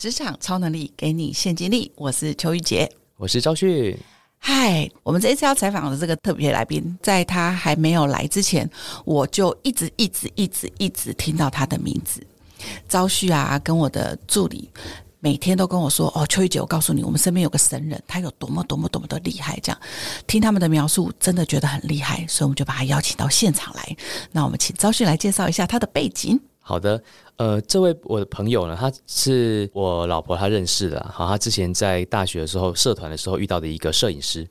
职场超能力给你现金力，我是邱玉洁，我是赵旭。嗨，我们这一次要采访的这个特别来宾，在他还没有来之前，我就一直一直一直一直听到他的名字，赵旭啊，跟我的助理。每天都跟我说哦，秋玉姐，我告诉你，我们身边有个神人，他有多么多么多么的厉害。这样听他们的描述，真的觉得很厉害，所以我们就把他邀请到现场来。那我们请赵旭来介绍一下他的背景。好的，呃，这位我的朋友呢，他是我老婆他认识的，好，他之前在大学的时候社团的时候遇到的一个摄影师。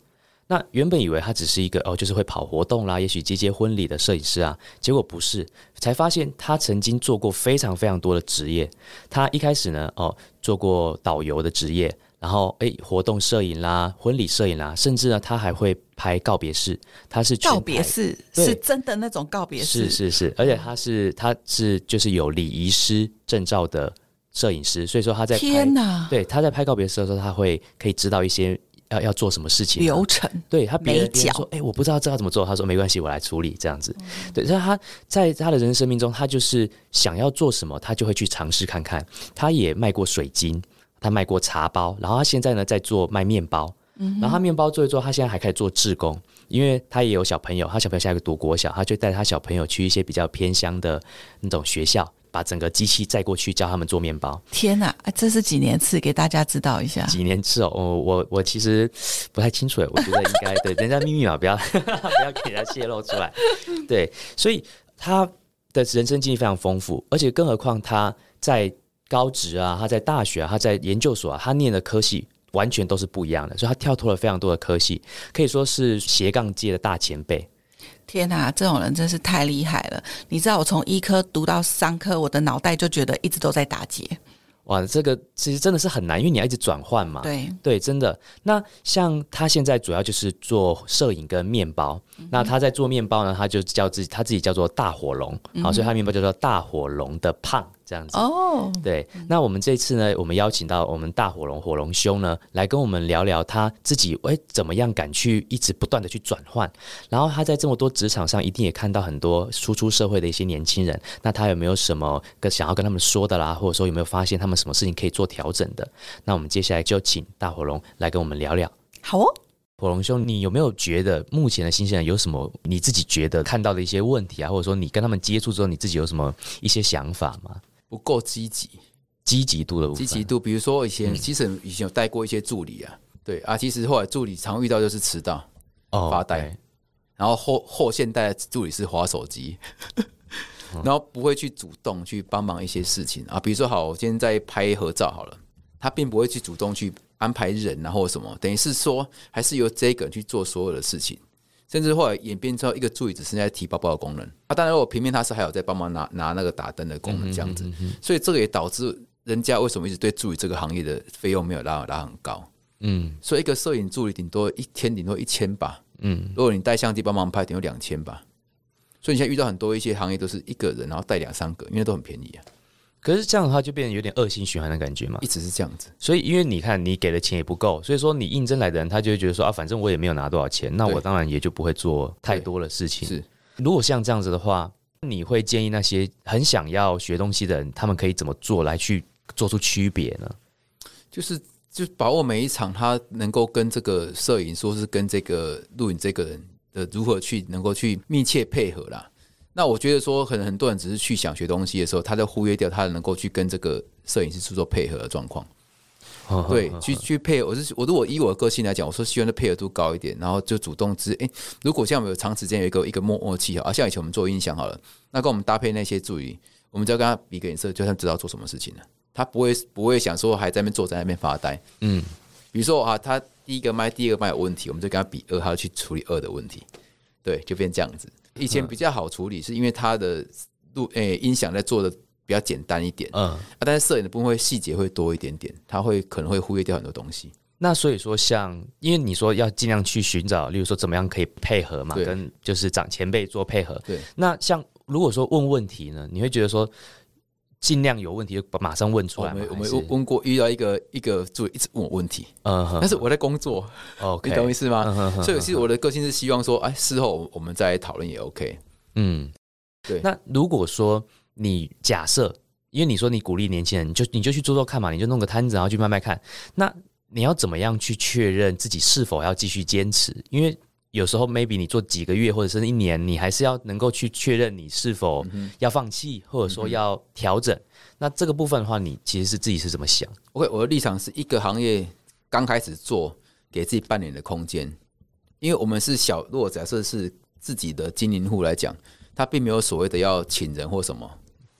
那原本以为他只是一个哦，就是会跑活动啦，也许接接婚礼的摄影师啊，结果不是，才发现他曾经做过非常非常多的职业。他一开始呢，哦，做过导游的职业，然后诶，活动摄影啦，婚礼摄影啦，甚至呢，他还会拍告别式。他是告别式，是真的那种告别式，是是是，而且他是他是就是有礼仪师证照的摄影师，所以说他在天哪，对，他在拍告别式的时候，他会可以知道一些。要要做什么事情流程？对他别人说，哎，我不知道这要怎么做。他说没关系，我来处理这样子。对，所以他在他的人生生命中，他就是想要做什么，他就会去尝试看看。他也卖过水晶，他卖过茶包，然后他现在呢在做卖面包。嗯，然后他面包做一做，他现在还开始做志工，因为他也有小朋友，他小朋友现在读国小，他就带他小朋友去一些比较偏乡的那种学校。把整个机器载过去教他们做面包。天哪，这是几年次？给大家知道一下。几年次哦，我我我其实不太清楚我觉得应该对人家秘密嘛，不要 不要给人家泄露出来。对，所以他的人生经历非常丰富，而且更何况他在高职啊，他在大学啊，他在研究所啊，他念的科系完全都是不一样的，所以他跳脱了非常多的科系，可以说是斜杠界的大前辈。天哪，这种人真是太厉害了！你知道，我从医科读到商科，我的脑袋就觉得一直都在打结。哇，这个其实真的是很难，因为你要一直转换嘛。对对，真的。那像他现在主要就是做摄影跟面包。那他在做面包呢，他就叫自己他自己叫做大火龙，好，所以他面包叫做大火龙的胖。这样子哦，对。那我们这次呢，我们邀请到我们大火龙火龙兄呢，来跟我们聊聊他自己哎怎么样敢去一直不断的去转换。然后他在这么多职场上，一定也看到很多初出社会的一些年轻人。那他有没有什么跟想要跟他们说的啦？或者说有没有发现他们什么事情可以做调整的？那我们接下来就请大火龙来跟我们聊聊。好哦，火龙兄，你有没有觉得目前的新鲜人有什么你自己觉得看到的一些问题啊？或者说你跟他们接触之后，你自己有什么一些想法吗？不够积极，积极度的积极度，比如说以前其实以前有带过一些助理啊，对啊，其实后来助理常遇到就是迟到、发呆，然后后后现代助理是划手机，然后不会去主动去帮忙一些事情。啊，比如说好，我今天在拍合照好了，他并不会去主动去安排人然后什么，等于是说还是由这个人去做所有的事情。甚至后来演变成一个助理只剩下提包包的功能啊，当然我平面他是还有在帮忙拿拿那个打灯的功能这样子，所以这个也导致人家为什么一直对助理这个行业的费用没有拉拉很高？嗯，所以一个摄影助理顶多一天顶多一千吧，嗯，如果你带相机帮忙拍，顶多两千吧。所以你现在遇到很多一些行业都是一个人然后带两三个，因为都很便宜啊。可是这样的话就变得有点恶性循环的感觉嘛，一直是这样子。所以因为你看你给的钱也不够，所以说你应征来的人他就会觉得说啊，反正我也没有拿多少钱，那我当然也就不会做太多的事情。是，如果像这样子的话，你会建议那些很想要学东西的人，他们可以怎么做来去做出区别呢？就是就把握每一场，他能够跟这个摄影，说是跟这个录影这个人的如何去能够去密切配合啦。那我觉得说，可能很多人只是去想学东西的时候，他在忽略掉他能够去跟这个摄影师去做配合的状况。对，去去配合。我是我如果以我的个性来讲，我说希望的配合度高一点，然后就主动知。哎，如果像我们有长时间有一个一个默默契啊，像以前我们做音响好了，那跟我们搭配那些助理，我们只要跟他比个颜色，就算知道做什么事情了。他不会不会想说还在那边坐在那边发呆。嗯，比如说啊，他第一个麦第二个麦有问题，我们就跟他比二，他要去处理二的问题。对，就变这样子。以前比较好处理，是因为它的录诶音响在做的比较简单一点，嗯啊，但是摄影的部分会细节会多一点点，它会可能会忽略掉很多东西。那所以说，像因为你说要尽量去寻找，例如说怎么样可以配合嘛，跟就是长前辈做配合。对，那像如果说问问题呢，你会觉得说尽量有问题就马上问出来。我们我们问过遇到一个一个助理一直问我问题，嗯，但是我在工作，哦，你懂意思吗？所以其实我的个性是希望说，哎，事后我们再讨论也 OK。嗯，对。那如果说你假设因为你说你鼓励年轻人，你就你就去做做看嘛，你就弄个摊子，然后去卖卖看。那你要怎么样去确认自己是否要继续坚持？因为有时候 maybe 你做几个月或者是一年，你还是要能够去确认你是否要放弃，或者说要调整。那这个部分的话，你其实是自己是怎么想？OK，我的立场是一个行业刚开始做，给自己半年的空间，因为我们是小，如果假设是自己的经营户来讲，他并没有所谓的要请人或什么，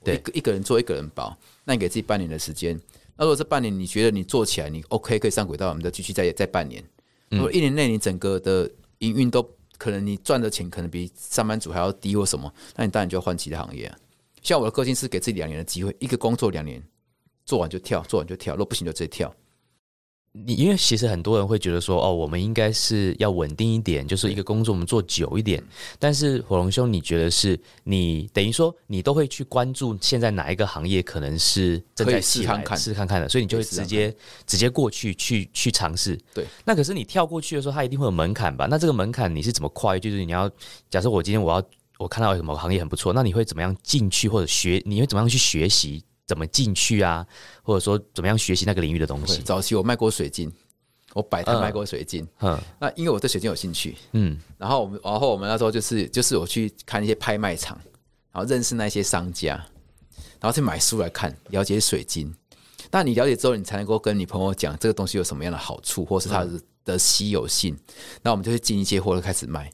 对，一个一个人做一个人保，那你给自己半年的时间。那如果这半年你觉得你做起来你 OK 可以上轨道，我们就继续再再半年。如果一年内你整个的营运都可能你赚的钱可能比上班族还要低或什么，那你当然就要换其他行业啊。像我的个性是给自己两年的机会，一个工作两年做完就跳，做完就跳，若不行就直接跳。你因为其实很多人会觉得说，哦，我们应该是要稳定一点，就是一个工作我们做久一点。但是火龙兄，你觉得是你等于说你都会去关注现在哪一个行业可能是正在试看看试看看的，所以你就会直接直接过去去去尝试。对，那可是你跳过去的时候，它一定会有门槛吧？那这个门槛你是怎么跨越？就是你要假设我今天我要。我看到什么行业很不错，那你会怎么样进去或者学？你会怎么样去学习？怎么进去啊？或者说怎么样学习那个领域的东西？早期我卖过水晶，我摆摊卖过水晶。嗯，那因为我对水晶有兴趣，嗯，然后我们，然后我们那时候就是就是我去看一些拍卖场，然后认识那些商家，然后去买书来看，了解水晶。那你了解之后，你才能够跟你朋友讲这个东西有什么样的好处，或是它的的稀有性。那我们就会进一些货，开始卖。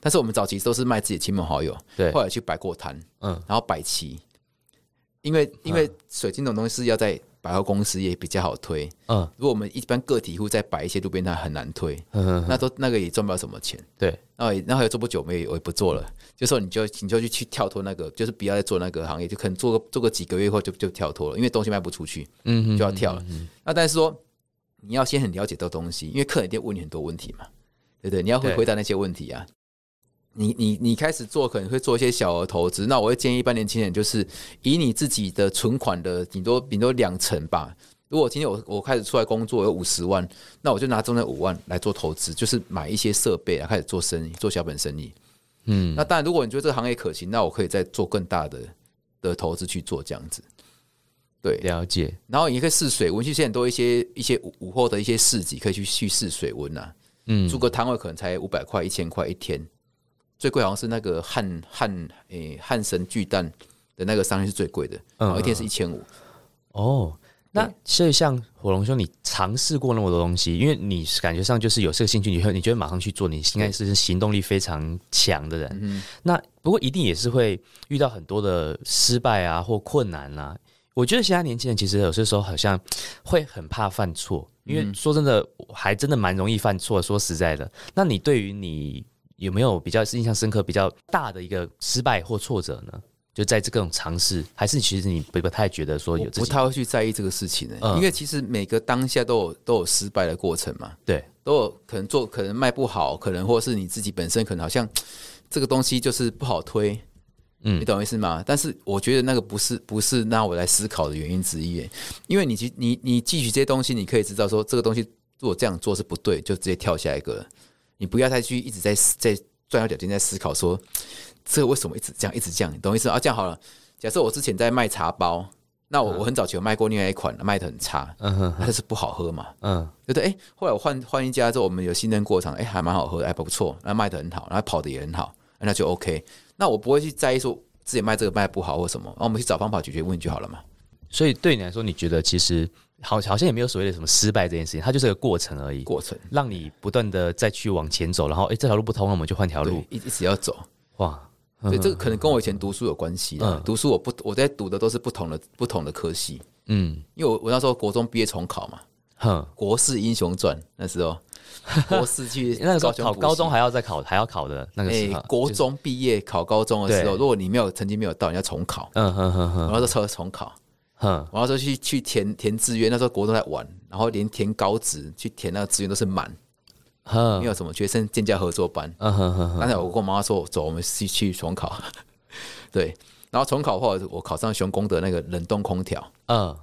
但是我们早期都是卖自己亲朋好友，对，后来去摆过摊，嗯，然后摆旗，因为因为水晶这种东西是要在百货公司也比较好推，嗯，如果我们一般个体户在摆一些路边摊很难推，嗯，那都那个也赚不了什么钱，对，然后然后也做不久，我也我也不做了，就说你就你就去去跳脱那个，就是不要再做那个行业，就可能做个做个几个月后就就跳脱了，因为东西卖不出去，嗯，就要跳了，那但是说你要先很了解到东西，因为客人一定问你很多问题嘛，对不对？你要会回答那些问题啊。你你你开始做可能会做一些小额投资，那我会建议一般年轻人就是以你自己的存款的顶多顶多两成吧。如果今天我我开始出来工作有五十万，那我就拿中间五万来做投资，就是买一些设备啊，开始做生意，做小本生意。嗯，那当然，如果你觉得这个行业可行，那我可以再做更大的的投资去做这样子。对，了解。然后你可以试水温，其实现在多一些一些午午后的一些市集可以去去试水温呐。嗯，租个摊位可能才五百块、一千块一天。最贵好像是那个汉汉诶汉神巨蛋的那个商业是最贵的，嗯，一天是一千五。哦，那所以像火龙兄，你尝试过那么多东西，因为你感觉上就是有这个兴趣，你会你觉得马上去做，你应该是行动力非常强的人。嗯，那不过一定也是会遇到很多的失败啊或困难啊。我觉得现在年轻人其实有些时候好像会很怕犯错，因为说真的，还真的蛮容易犯错。说实在的，那你对于你。有没有比较印象深刻、比较大的一个失败或挫折呢？就在这各种尝试，还是其实你不不太觉得说有不太会去在意这个事情呢？因为其实每个当下都有都有失败的过程嘛。对，都有可能做可能卖不好，可能或是你自己本身可能好像 这个东西就是不好推。嗯，你懂我意思吗？但是我觉得那个不是不是让我来思考的原因之一，因为你去你你汲取这些东西，你可以知道说这个东西如果这样做是不对，就直接跳下一个。你不要再去一直在在钻牛角尖，在思考说这个为什么一直这样一直这样，你懂意思啊？这样好了，假设我之前在卖茶包，那我我很早前有卖过另外一款，卖的很差，嗯哼，但是不好喝嘛，嗯，对对？哎，后来我换换一家之后，我们有新增过场，哎，还蛮好喝，还，不错，然后卖的很好，然后跑的也很好，那就 OK。那我不会去在意说自己卖这个卖不好或什么，那我们去找方法解决问题就好了嘛。所以对你来说，你觉得其实？好，好像也没有所谓的什么失败这件事情，它就是个过程而已。过程让你不断的再去往前走，然后哎，这条路不通，了我们就换条路，一一直要走。哇，对，这个可能跟我以前读书有关系。嗯，读书我不我在读的都是不同的不同的科系。嗯，因为我我那时候国中毕业重考嘛，哼，国士英雄传那时候，国士去那时候考高中还要再考还要考的那个时候，国中毕业考高中的时候，如果你没有成绩没有到，你要重考。嗯哼哼哼，然后就重考。哼，然后说去去填填志愿，那时候国中在玩，然后连填高职去填那个志愿都是满，哼，没有什么学生建教合作班，嗯哼哼。刚才我跟我妈妈说，走，我们去去重考，对，然后重考后我考上雄工的那个冷冻空调，嗯，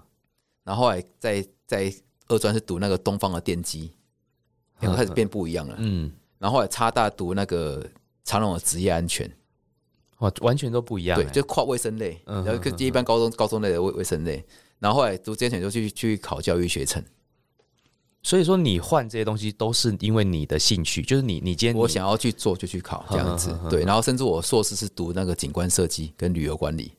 然后后来在在二专是读那个东方的电机，然后开始变不一样了，嗯，然后后来差大读那个长隆的职业安全。哇，完全都不一样。对，就跨卫生类，然后跟一般高中高中类的卫卫生类，然后后来读之前就去去考教育学程。所以说，你换这些东西都是因为你的兴趣，就是你你今天我想要去做就去考这样子。对，然后甚至我硕士是读那个景观设计跟旅游管理。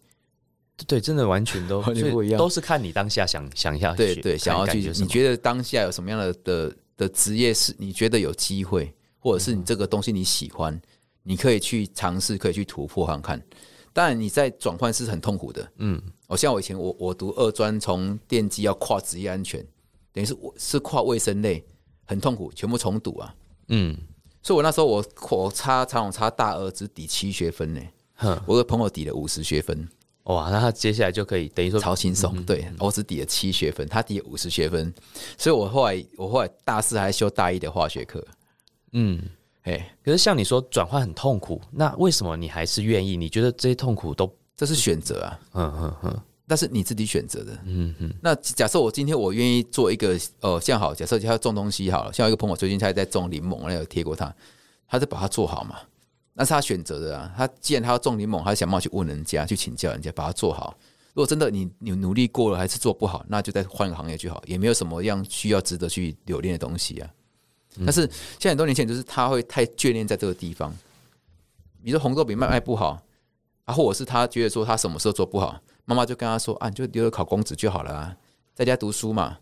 对，真的完全都 完全不一样，都是看你当下想想要对对想要去，你觉得当下有什么样的的的职业是你觉得有机会，或者是你这个东西你喜欢，你可以去尝试，可以去突破看看。当然你在转换是很痛苦的，嗯，我像我以前我我读二专，从电机要跨职业安全。等于是我是跨卫生类，很痛苦，全部重读啊。嗯，所以我那时候我我差差我差大二只抵七学分呢。我的朋友抵了五十学分，哇，那他接下来就可以等于说超轻松。对我只抵了七学分，他抵了五十学分，所以我后来我后来大四还修大一的化学课。嗯，哎，可是像你说转换很痛苦，那为什么你还是愿意？你觉得这些痛苦都这是选择啊？嗯嗯嗯。但是你自己选择的，嗯嗯。那假设我今天我愿意做一个，呃，像好，假设他要种东西好了，像一个朋友最近他在种柠檬，那有贴过他，他就把它做好嘛？那是他选择的啊。他既然他要种柠檬，他想办法去问人家，去请教人家，把它做好。如果真的你你努力过了还是做不好，那就再换个行业就好，也没有什么样需要值得去留恋的东西啊。但是现在很多年轻人就是他会太眷恋在这个地方，比如说红豆饼卖卖不好啊，或者是他觉得说他什么时候做不好。妈妈就跟他说：“啊，你就留着考公职就好了啊，在家读书嘛。”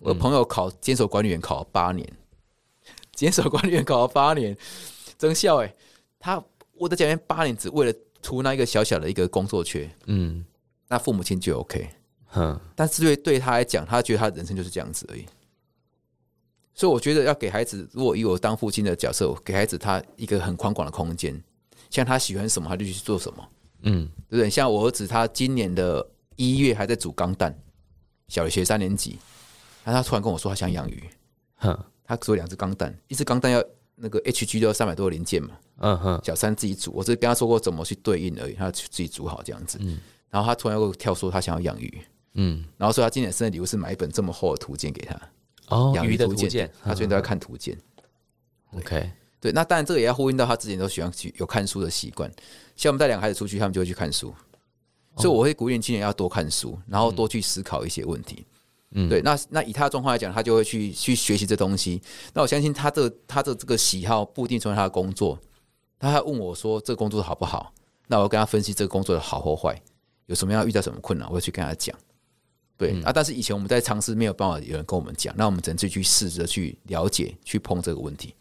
我朋友考监守管理员考了八年，监守管理员考了八年，真笑哎！他我在家边八年，只为了图那一个小小的一个工作缺，嗯，那父母亲就 OK，嗯，但是对对他来讲，他觉得他人生就是这样子而已。所以我觉得要给孩子，如果以我当父亲的角色，给孩子他一个很宽广的空间，像他喜欢什么，他就去做什么。嗯，对不对？像我儿子，他今年的一月还在煮钢蛋，小学三年级，然后他突然跟我说他想养鱼，哼，他煮两只钢蛋，一只钢蛋要那个 H G 都要三百多个零件嘛，嗯哼，小三自己煮，我只是跟他说过怎么去对应而已，他去自己煮好这样子，嗯，然后他突然又跳说他想要养鱼，嗯，然后说他今年生日礼物是买一本这么厚的图鉴给他，哦，养鱼的图鉴，他最近都在看图鉴，OK。对，那当然这个也要呼应到他之前都喜欢去有看书的习惯。像我们带两个孩子出去，他们就会去看书，所以我会鼓励青年要多看书，然后多去思考一些问题。嗯，对。那那以他的状况来讲，他就会去去学习这东西。那我相信他的他的这个喜好不一定成为他的工作。他还问我说：“这个工作好不好？”那我跟他分析这个工作的好或坏，有什么样遇到什么困难，我会去跟他讲。对啊，但是以前我们在尝试没有办法有人跟我们讲，那我们只能自己去试着去了解、去碰这个问题。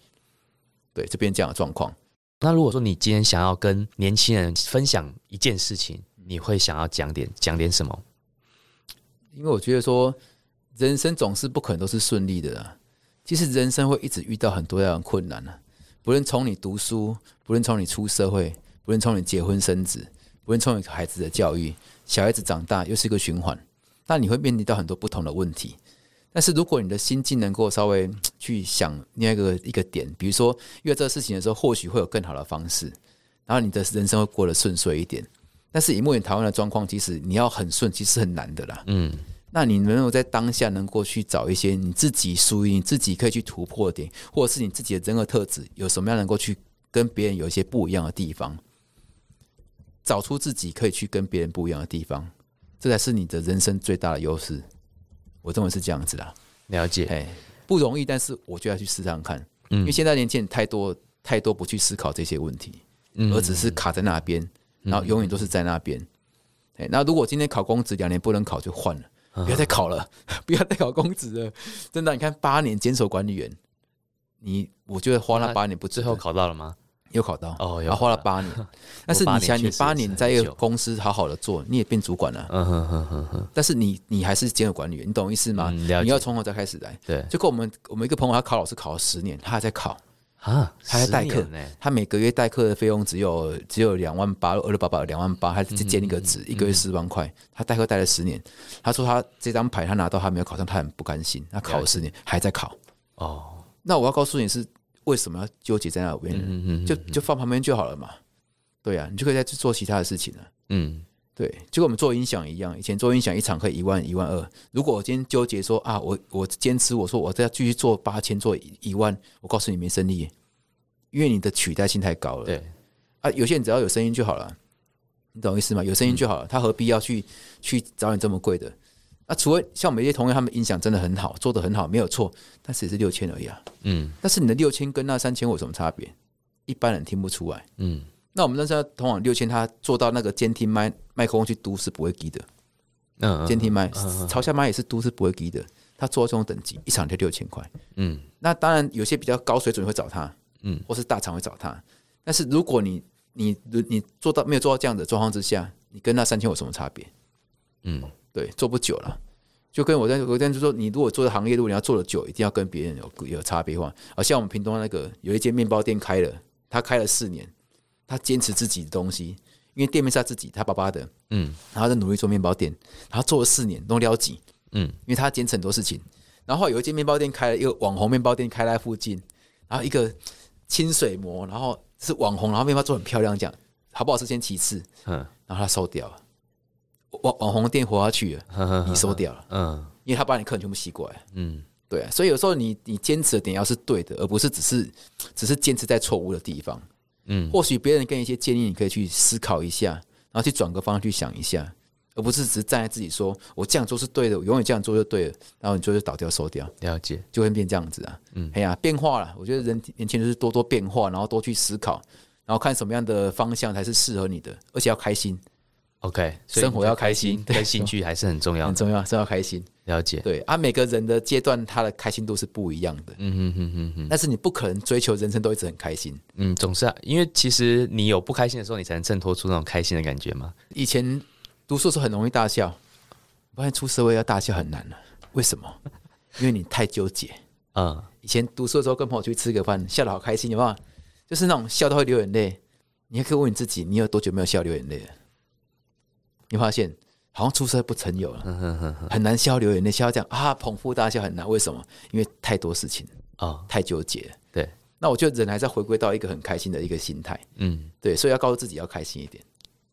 对这边这样的状况，那如果说你今天想要跟年轻人分享一件事情，你会想要讲点讲点什么？因为我觉得说，人生总是不可能都是顺利的，其实人生会一直遇到很多样的困难呢。不论从你读书，不论从你出社会，不论从你结婚生子，不论从你孩子的教育，小孩子长大又是一个循环，那你会面临到很多不同的问题。但是如果你的心境能够稍微去想另外一个一个点，比如说遇到这个事情的时候，或许会有更好的方式，然后你的人生会过得顺遂一点。但是以目前台湾的状况，其实你要很顺，其实很难的啦。嗯，那你能够在当下能够去找一些你自己属于你自己可以去突破的点，或者是你自己的人格特质有什么样能够去跟别人有一些不一样的地方，找出自己可以去跟别人不一样的地方，这才是你的人生最大的优势。我认为是这样子的，了解，哎，不容易，但是我就要去试试看，嗯，因为现在年轻人太多太多不去思考这些问题，嗯，而只是卡在那边，然后永远都是在那边，哎，那如果今天考公职两年不能考就换了，不要再考了，不要再考公职了，真的，你看八年坚守管理员，你我觉得花了八年不最后考到了吗？又考到哦，然后花了八年，但是你想，你八年在一个公司好好的做，你也变主管了，嗯哼哼哼哼。但是你你还是兼有管理员，你懂意思吗？你要从头再开始来。对，就跟我们我们一个朋友，他考老师考了十年，他还在考啊，他还代课，他每个月代课的费用只有只有两万八，二六八八两万八，还是兼一个职，一个月四万块，他代课代了十年。他说他这张牌他拿到，他没有考上，他很不甘心。他考了十年还在考哦，那我要告诉你是。为什么要纠结在那边？嗯嗯就就放旁边就好了嘛。对啊，你就可以再去做其他的事情了。嗯，对，就跟我们做音响一样，以前做音响一场可以一万一万二。如果我今天纠结说啊，我我坚持我说我再继续做八千做一万，我告诉你没生意，因为你的取代性太高了。对啊，有些人只要有声音就好了。你懂意思吗？有声音就好了，他何必要去去找你这么贵的？那除了像我们一些同学，他们音响真的很好，做的很好，没有错，但是也是六千而已啊。嗯，但是你的六千跟那三千有什么差别？一般人听不出来。嗯，那我们那时候通往六千，他做到那个监听麦麦克风去嘟是不会低的。嗯，监听麦朝下麦也是嘟是不会低的。他做到这种等级，一场就六千块。嗯，那当然有些比较高水准会找他，嗯，或是大厂会找他。但是如果你你你做到没有做到这样的状况之下，你跟那三千有什么差别？嗯。对，做不久了，就跟我在我在就说，你如果做的行业，如果你要做的久，一定要跟别人有有差别化。而像我们屏东那个有一间面包店开了，他开了四年，他坚持自己的东西，因为店面是他自己，他爸爸的，嗯，然后在努力做面包店，然后做了四年，都了几，嗯，因为他坚持很多事情。然后有一间面包店开了一个网红面包店开在附近，然后一个清水模，然后是网红，然后面包做很漂亮，这样好不好吃先其次，嗯，然后他收掉了。网网红店活下去了，你收掉了，嗯，因为他把你客人全部吸过来，嗯，对，所以有时候你你坚持的点要是对的，而不是只是只是坚持在错误的地方，嗯，或许别人给你一些建议，你可以去思考一下，然后去转个方向去想一下，而不是只是站在自己说我这样做是对的，我永远这样做就对了，然后你就倒掉收掉，了解，就会变这样子啊，嗯，哎呀，变化了，我觉得人年轻人是多多变化，然后多去思考，然后看什么样的方向才是适合你的，而且要开心。OK，生活要开心，对兴趣还是很重要，很重要，是要开心。了解，对啊，每个人的阶段，他的开心度是不一样的。嗯哼哼哼哼。但是你不可能追求人生都一直很开心。嗯，总是啊，因为其实你有不开心的时候，你才能衬托出那种开心的感觉嘛。以前读书时候很容易大笑，发现出社会要大笑很难了。为什么？因为你太纠结。嗯，以前读书的时候跟朋友去吃个饭，笑得好开心，有没有？就是那种笑到会流眼泪。你还可以问你自己，你有多久没有笑流眼泪了？你发现好像出生不曾有了，很难消流眼泪，消这样啊，捧腹大笑很难。为什么？因为太多事情啊，太纠结。对，那我觉得人还是要回归到一个很开心的一个心态。嗯，对，所以要告诉自己要开心一点。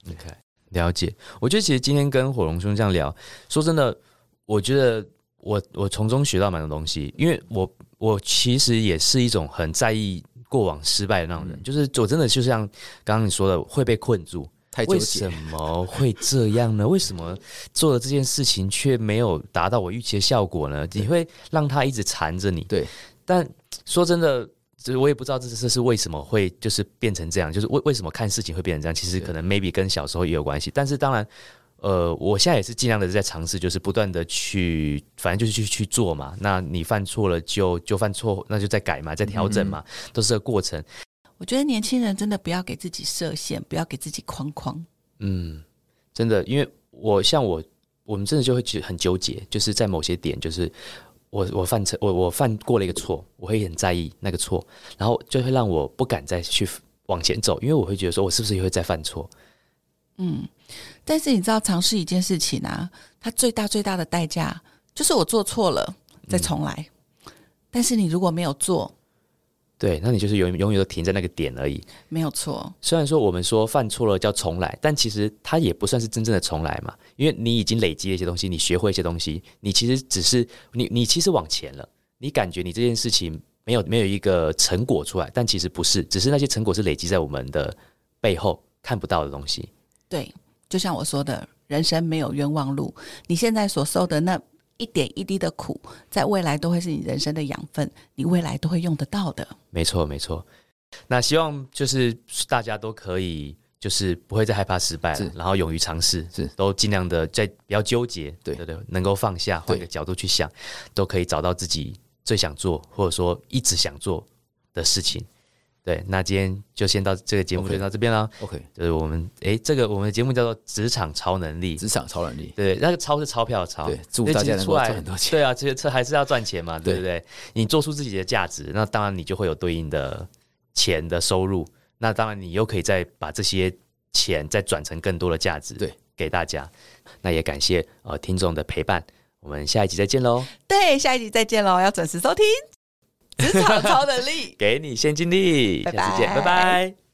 OK，了解。我觉得其实今天跟火龙兄这样聊，说真的，我觉得我我从中学到蛮多东西，因为我我其实也是一种很在意过往失败的那种人，就是我真的就像刚刚你说的会被困住。为什么会这样呢？为什么做了这件事情却没有达到我预期的效果呢？你会让他一直缠着你。对，但说真的，就是我也不知道这这是为什么会就是变成这样，就是为为什么看事情会变成这样？其实可能 maybe 跟小时候也有关系。但是当然，呃，我现在也是尽量的在尝试，就是不断的去，反正就是去去做嘛。那你犯错了就就犯错，那就再改嘛，再调整嘛，都是个过程。我觉得年轻人真的不要给自己设限，不要给自己框框。嗯，真的，因为我像我，我们真的就会很纠结，就是在某些点，就是我我犯错，我我犯过了一个错，我会很在意那个错，然后就会让我不敢再去往前走，因为我会觉得说我是不是也会再犯错？嗯，但是你知道，尝试一件事情啊，它最大最大的代价就是我做错了再重来，但是你如果没有做。对，那你就是永永远都停在那个点而已，没有错。虽然说我们说犯错了叫重来，但其实它也不算是真正的重来嘛，因为你已经累积了一些东西，你学会一些东西，你其实只是你你其实往前了，你感觉你这件事情没有没有一个成果出来，但其实不是，只是那些成果是累积在我们的背后看不到的东西。对，就像我说的，人生没有冤枉路，你现在所受的那。一点一滴的苦，在未来都会是你人生的养分，你未来都会用得到的。没错，没错。那希望就是大家都可以，就是不会再害怕失败了，然后勇于尝试，是都尽量的在不要纠结，对对对，能够放下，换个角度去想，都可以找到自己最想做或者说一直想做的事情。对，那今天就先到这个节目就到这边了。OK，就是我们哎，这个我们的节目叫做《职场超能力》，职场超能力。对，那个超是钞票的钞。对，祝大家能够赚很多钱。对啊，这些这还是要赚钱嘛，对不对？你做出自己的价值，那当然你就会有对应的钱的收入。那当然你又可以再把这些钱再转成更多的价值，对，给大家。那也感谢呃听众的陪伴，我们下一集再见喽。对，下一集再见喽，要准时收听。职场超能力，给你现金力，下次见，拜拜。